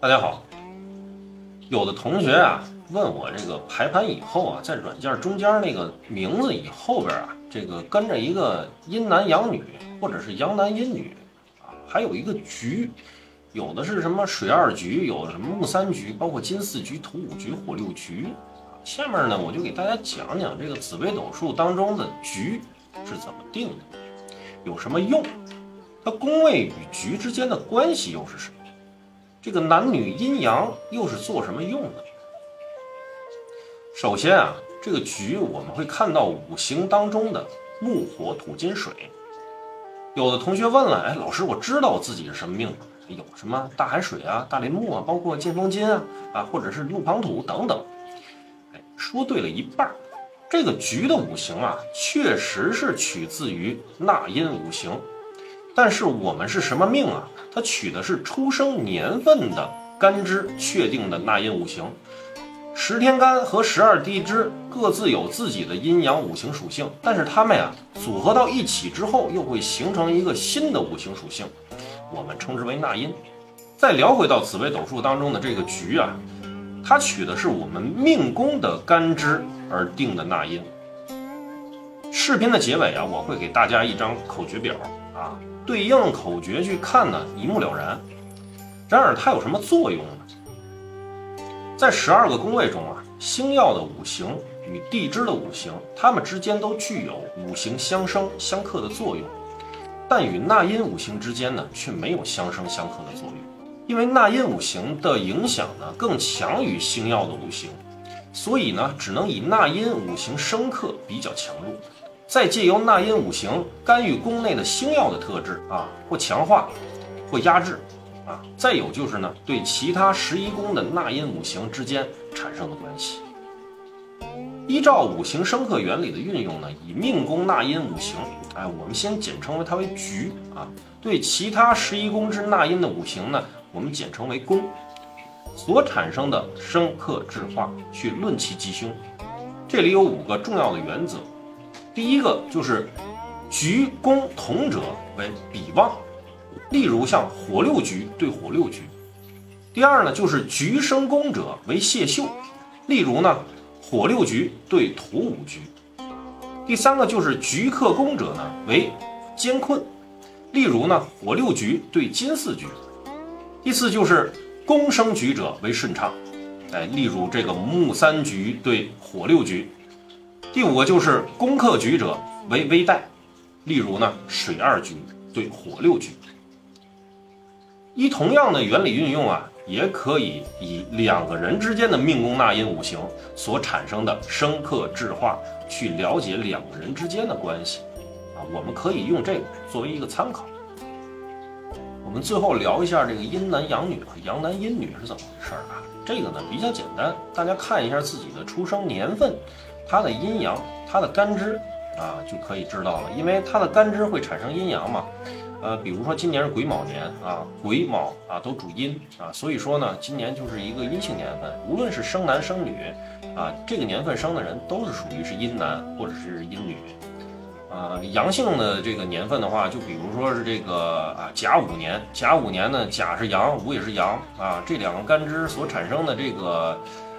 大家好，有的同学啊问我这个排盘以后啊，在软件中间那个名字以后边啊，这个跟着一个阴男阳女，或者是阳男阴女啊，还有一个局，有的是什么水二局，有什么木三局，包括金四局、土五局、火六局。下面呢，我就给大家讲讲这个紫微斗数当中的局是怎么定的，有什么用，它宫位与局之间的关系又是什么？这个男女阴阳又是做什么用的？首先啊，这个局我们会看到五行当中的木、火、土、金、水。有的同学问了，哎，老师，我知道我自己是什么命，有什么大海水啊、大林木啊，包括金风金啊，啊，或者是路旁土等等。哎，说对了一半。这个局的五行啊，确实是取自于纳音五行。但是我们是什么命啊？它取的是出生年份的干支确定的纳音五行，十天干和十二地支各自有自己的阴阳五行属性，但是它们呀组合到一起之后，又会形成一个新的五行属性，我们称之为纳音。再聊回到紫微斗数当中的这个局啊，它取的是我们命宫的干支而定的纳音。视频的结尾啊，我会给大家一张口诀表啊。对应口诀去看呢，一目了然。然而它有什么作用呢？在十二个宫位中啊，星耀的五行与地支的五行，它们之间都具有五行相生相克的作用，但与纳音五行之间呢，却没有相生相克的作用。因为纳音五行的影响呢，更强于星耀的五行，所以呢，只能以纳音五行生克比较强弱。再借由纳音五行干预宫内的星耀的特质啊，或强化，或压制，啊，再有就是呢，对其他十一宫的纳音五行之间产生的关系。依照五行生克原理的运用呢，以命宫纳音五行，哎，我们先简称为它为局啊。对其他十一宫之纳音的五行呢，我们简称为宫，所产生的生克制化去论其吉凶。这里有五个重要的原则。第一个就是局攻同者为比旺，例如像火六局对火六局。第二呢，就是局生宫者为泄秀，例如呢火六局对土五局。第三个就是局克宫者呢为艰困，例如呢火六局对金四局。第四就是攻生局者为顺畅，哎，例如这个木三局对火六局。第五个就是攻克局者为微带，例如呢水二局对火六局。依同样的原理运用啊，也可以以两个人之间的命宫纳音五行所产生的生克制化去了解两个人之间的关系啊，我们可以用这个作为一个参考。我们最后聊一下这个阴男阳女和阳男阴女是怎么回事啊？这个呢比较简单，大家看一下自己的出生年份。它的阴阳，它的干支啊，就可以知道了。因为它的干支会产生阴阳嘛，呃，比如说今年是癸卯年啊，癸卯啊都主阴啊，所以说呢，今年就是一个阴性年份。无论是生男生女啊，这个年份生的人都是属于是阴男或者是阴女啊。阳性的这个年份的话，就比如说是这个啊甲午年，甲午年呢，甲是阳，午也是阳啊，这两个干支所产生的这个。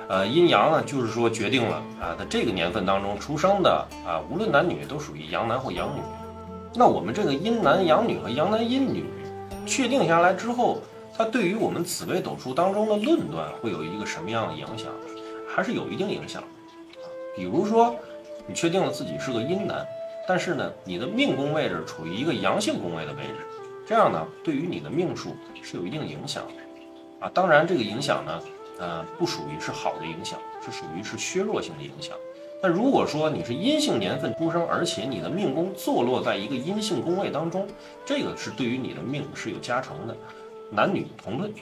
呃，阴阳呢，就是说决定了啊，在这个年份当中出生的啊，无论男女都属于阳男或阳女。那我们这个阴男阳女和阳男阴女确定下来之后，它对于我们紫微斗数当中的论断会有一个什么样的影响？还是有一定影响啊。比如说，你确定了自己是个阴男，但是呢，你的命宫位置处于一个阳性宫位的位置，这样呢，对于你的命数是有一定影响的啊。当然，这个影响呢。呃，不属于是好的影响，是属于是削弱性的影响。但如果说你是阴性年份出生，而且你的命宫坐落在一个阴性宫位当中，这个是对于你的命是有加成的，男女同论。